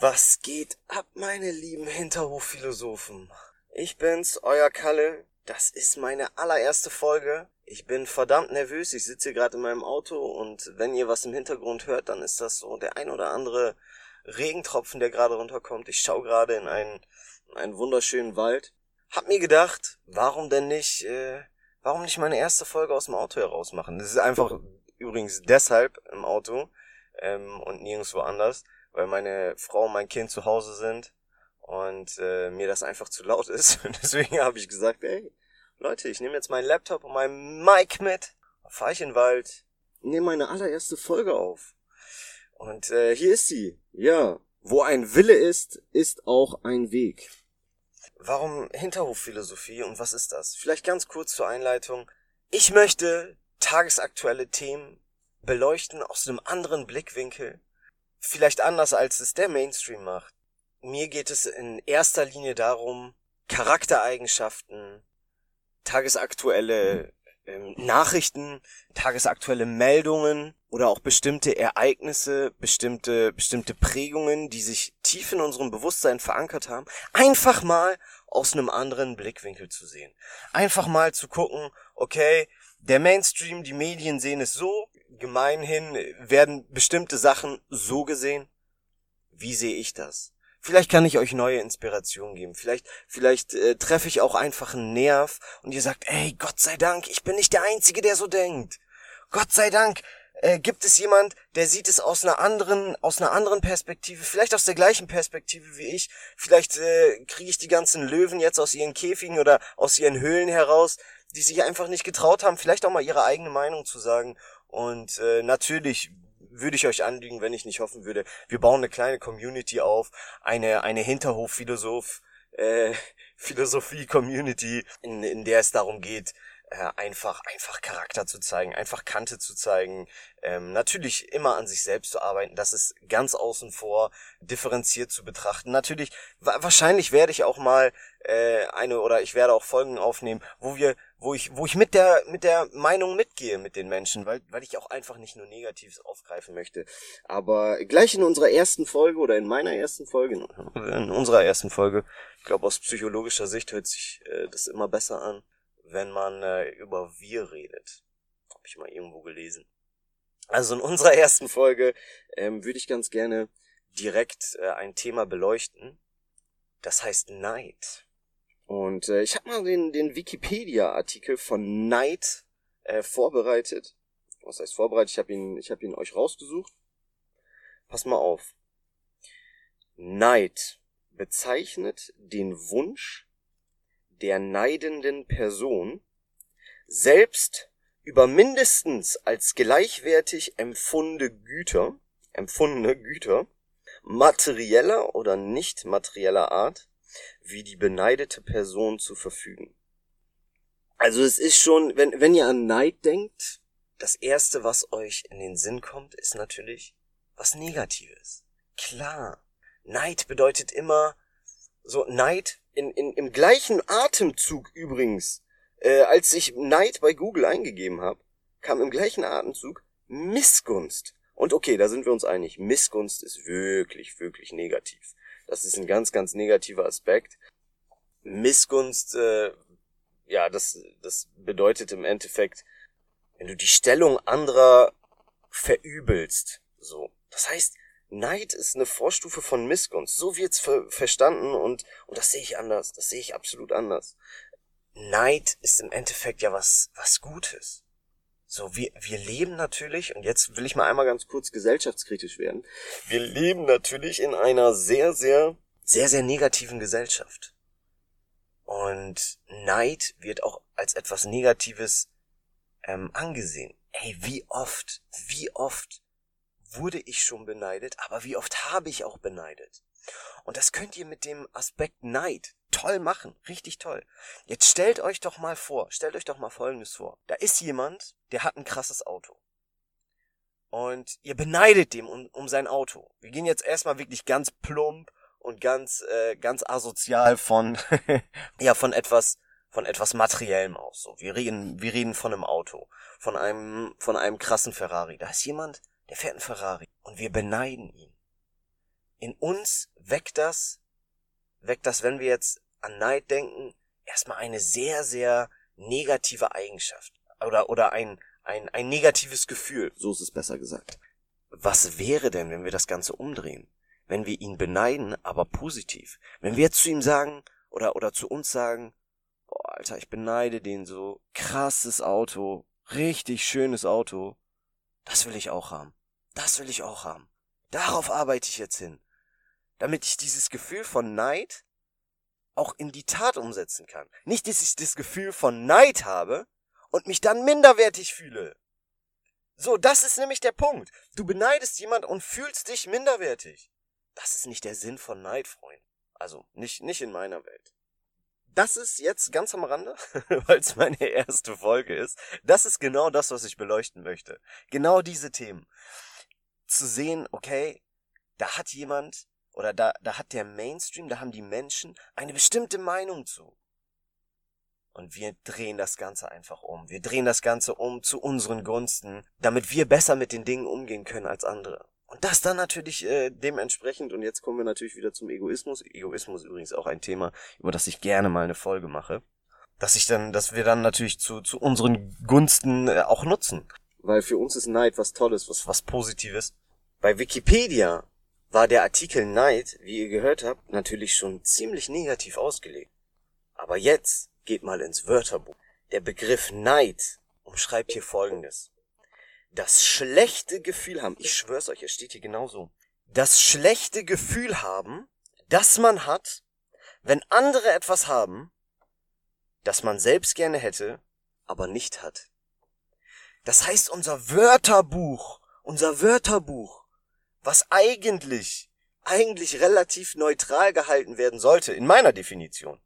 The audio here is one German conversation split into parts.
Was geht ab, meine lieben Hinterhofphilosophen? Ich bin's, euer Kalle. Das ist meine allererste Folge. Ich bin verdammt nervös. Ich sitze gerade in meinem Auto und wenn ihr was im Hintergrund hört, dann ist das so der ein oder andere Regentropfen, der gerade runterkommt. Ich schaue gerade in einen, in einen wunderschönen Wald. Hab mir gedacht, warum denn nicht, äh, warum nicht meine erste Folge aus dem Auto heraus machen? Das ist einfach übrigens deshalb im Auto ähm, und nirgendwo anders, weil meine Frau und mein Kind zu Hause sind und äh, mir das einfach zu laut ist. Und deswegen habe ich gesagt, ey, Leute, ich nehme jetzt meinen Laptop und meinen Mic mit, fahre ich in den Wald, nehme meine allererste Folge auf. Und äh, hier ist sie. Ja, wo ein Wille ist, ist auch ein Weg. Warum Hinterhofphilosophie und was ist das? Vielleicht ganz kurz zur Einleitung. Ich möchte tagesaktuelle Themen beleuchten aus einem anderen Blickwinkel. Vielleicht anders, als es der Mainstream macht. Mir geht es in erster Linie darum, Charaktereigenschaften, tagesaktuelle ähm, Nachrichten, tagesaktuelle Meldungen oder auch bestimmte Ereignisse, bestimmte, bestimmte Prägungen, die sich tief in unserem Bewusstsein verankert haben, einfach mal aus einem anderen Blickwinkel zu sehen. Einfach mal zu gucken, okay, der Mainstream, die Medien sehen es so, gemeinhin werden bestimmte Sachen so gesehen. Wie sehe ich das? Vielleicht kann ich euch neue Inspirationen geben. Vielleicht, vielleicht äh, treffe ich auch einfach einen Nerv und ihr sagt, ey, Gott sei Dank, ich bin nicht der Einzige, der so denkt. Gott sei Dank äh, gibt es jemand, der sieht es aus einer anderen, aus einer anderen Perspektive, vielleicht aus der gleichen Perspektive wie ich. Vielleicht äh, kriege ich die ganzen Löwen jetzt aus ihren Käfigen oder aus ihren Höhlen heraus, die sich einfach nicht getraut haben, vielleicht auch mal ihre eigene Meinung zu sagen. Und äh, natürlich würde ich euch anlügen, wenn ich nicht hoffen würde. Wir bauen eine kleine Community auf, eine, eine Hinterhof-Philosoph, äh, Philosophie-Community, in, in der es darum geht, äh, einfach, einfach Charakter zu zeigen, einfach Kante zu zeigen, ähm, natürlich immer an sich selbst zu arbeiten, das ist ganz außen vor, differenziert zu betrachten. Natürlich, wa wahrscheinlich werde ich auch mal äh, eine oder ich werde auch Folgen aufnehmen, wo wir, wo ich, wo ich mit der, mit der Meinung mitgehe mit den Menschen, weil, weil ich auch einfach nicht nur Negatives aufgreifen möchte. Aber gleich in unserer ersten Folge oder in meiner ersten Folge, in unserer ersten Folge, ich glaube aus psychologischer Sicht hört sich äh, das immer besser an wenn man äh, über wir redet. Habe ich mal irgendwo gelesen. Also in unserer ersten Folge ähm, würde ich ganz gerne direkt äh, ein Thema beleuchten. Das heißt Neid. Und äh, ich habe mal den, den Wikipedia-Artikel von Neid äh, vorbereitet. Was heißt vorbereitet? Ich habe ihn, ich habe ihn euch rausgesucht. Pass mal auf. Neid bezeichnet den Wunsch der neidenden Person selbst über mindestens als gleichwertig empfundene Güter, empfundene Güter, materieller oder nicht materieller Art, wie die beneidete Person zu verfügen. Also es ist schon, wenn, wenn ihr an Neid denkt, das erste, was euch in den Sinn kommt, ist natürlich was Negatives. Klar. Neid bedeutet immer so Neid in, in, im gleichen Atemzug übrigens, äh, als ich Neid bei Google eingegeben habe, kam im gleichen Atemzug Missgunst. Und okay, da sind wir uns einig. Missgunst ist wirklich, wirklich negativ. Das ist ein ganz, ganz negativer Aspekt. Missgunst, äh, ja, das, das bedeutet im Endeffekt, wenn du die Stellung anderer verübelst, so. Das heißt, Neid ist eine Vorstufe von Missgunst. So wird's ver verstanden und, und das sehe ich anders. Das sehe ich absolut anders. Neid ist im Endeffekt ja was, was Gutes. So, wir, wir leben natürlich, und jetzt will ich mal einmal ganz kurz gesellschaftskritisch werden. Wir leben natürlich in einer sehr, sehr, sehr, sehr negativen Gesellschaft. Und Neid wird auch als etwas Negatives ähm, angesehen. Ey, wie oft, wie oft wurde ich schon beneidet, aber wie oft habe ich auch beneidet? Und das könnt ihr mit dem Aspekt Neid toll machen, richtig toll. Jetzt stellt euch doch mal vor, stellt euch doch mal Folgendes vor. Da ist jemand, der hat ein krasses Auto. Und ihr beneidet dem um, um sein Auto. Wir gehen jetzt erstmal wirklich ganz plump und ganz, äh, ganz asozial von, ja, von etwas, von etwas Materiellem aus. So, wir reden, wir reden von einem Auto, von einem, von einem krassen Ferrari. Da ist jemand, der fährt Ferrari und wir beneiden ihn. in uns weckt das, weckt das, wenn wir jetzt an Neid denken, erstmal eine sehr, sehr negative Eigenschaft. Oder, oder ein, ein, ein negatives Gefühl. So ist es besser gesagt. Was wäre denn, wenn wir das Ganze umdrehen? Wenn wir ihn beneiden, aber positiv. Wenn wir jetzt zu ihm sagen, oder, oder zu uns sagen, boah, Alter, ich beneide den so, krasses Auto, richtig schönes Auto. Das will ich auch haben. Das will ich auch haben. Darauf arbeite ich jetzt hin. Damit ich dieses Gefühl von Neid auch in die Tat umsetzen kann. Nicht, dass ich das Gefühl von Neid habe und mich dann minderwertig fühle. So, das ist nämlich der Punkt. Du beneidest jemand und fühlst dich minderwertig. Das ist nicht der Sinn von Neid, Freund. Also, nicht, nicht in meiner Welt. Das ist jetzt ganz am Rande, weil es meine erste Folge ist. Das ist genau das, was ich beleuchten möchte. Genau diese Themen. Zu sehen, okay, da hat jemand oder da, da hat der Mainstream, da haben die Menschen eine bestimmte Meinung zu. Und wir drehen das Ganze einfach um. Wir drehen das Ganze um zu unseren Gunsten, damit wir besser mit den Dingen umgehen können als andere. Und das dann natürlich äh, dementsprechend, und jetzt kommen wir natürlich wieder zum Egoismus. Egoismus ist übrigens auch ein Thema, über das ich gerne mal eine Folge mache. Dass ich dann, dass wir dann natürlich zu, zu unseren Gunsten äh, auch nutzen. Weil für uns ist Neid was Tolles, was, was Positives. Bei Wikipedia war der Artikel Neid, wie ihr gehört habt, natürlich schon ziemlich negativ ausgelegt. Aber jetzt geht mal ins Wörterbuch. Der Begriff Neid umschreibt hier Folgendes. Das schlechte Gefühl haben, ich schwör's euch, es steht hier genauso. Das schlechte Gefühl haben, das man hat, wenn andere etwas haben, das man selbst gerne hätte, aber nicht hat. Das heißt, unser Wörterbuch, unser Wörterbuch was eigentlich, eigentlich relativ neutral gehalten werden sollte, in meiner Definition.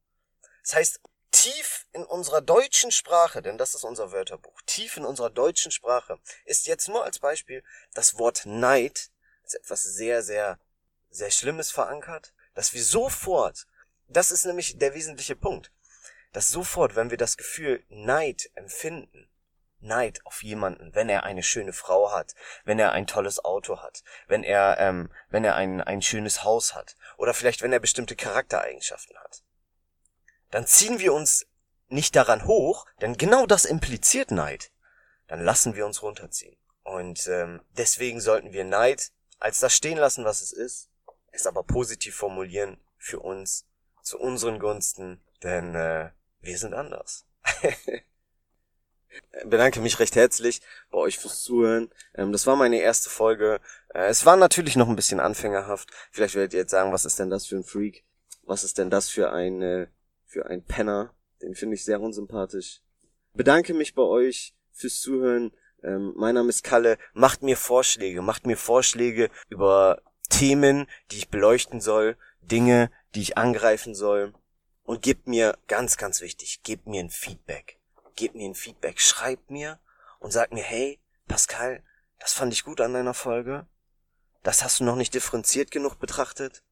Das heißt, tief in unserer deutschen Sprache, denn das ist unser Wörterbuch, tief in unserer deutschen Sprache ist jetzt nur als Beispiel das Wort Neid als etwas sehr, sehr, sehr Schlimmes verankert, dass wir sofort, das ist nämlich der wesentliche Punkt, dass sofort, wenn wir das Gefühl Neid empfinden, Neid auf jemanden, wenn er eine schöne Frau hat, wenn er ein tolles Auto hat, wenn er, ähm, wenn er ein, ein schönes Haus hat oder vielleicht wenn er bestimmte Charaktereigenschaften hat. Dann ziehen wir uns nicht daran hoch, denn genau das impliziert Neid. Dann lassen wir uns runterziehen. Und ähm, deswegen sollten wir Neid als das stehen lassen, was es ist, es aber positiv formulieren für uns, zu unseren Gunsten, denn äh, wir sind anders. bedanke mich recht herzlich bei euch fürs Zuhören. Ähm, das war meine erste Folge. Äh, es war natürlich noch ein bisschen anfängerhaft. Vielleicht werdet ihr jetzt sagen, was ist denn das für ein Freak? Was ist denn das für ein, äh, für ein Penner? Den finde ich sehr unsympathisch. Bedanke mich bei euch fürs Zuhören. Ähm, mein Name ist Kalle. Macht mir Vorschläge. Macht mir Vorschläge über Themen, die ich beleuchten soll. Dinge, die ich angreifen soll. Und gebt mir, ganz, ganz wichtig, gebt mir ein Feedback gebt mir ein Feedback, schreibt mir und sagt mir, hey, Pascal, das fand ich gut an deiner Folge. Das hast du noch nicht differenziert genug betrachtet.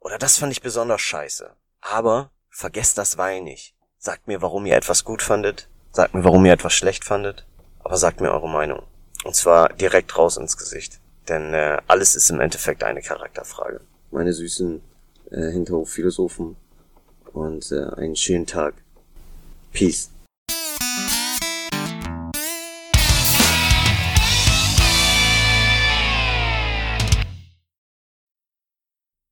Oder das fand ich besonders scheiße. Aber vergesst das Weil nicht. Sagt mir, warum ihr etwas gut fandet. Sagt mir, warum ihr etwas schlecht fandet. Aber sagt mir eure Meinung. Und zwar direkt raus ins Gesicht. Denn äh, alles ist im Endeffekt eine Charakterfrage. Meine süßen äh, Hinterhofphilosophen. Und äh, einen schönen Tag. Peace.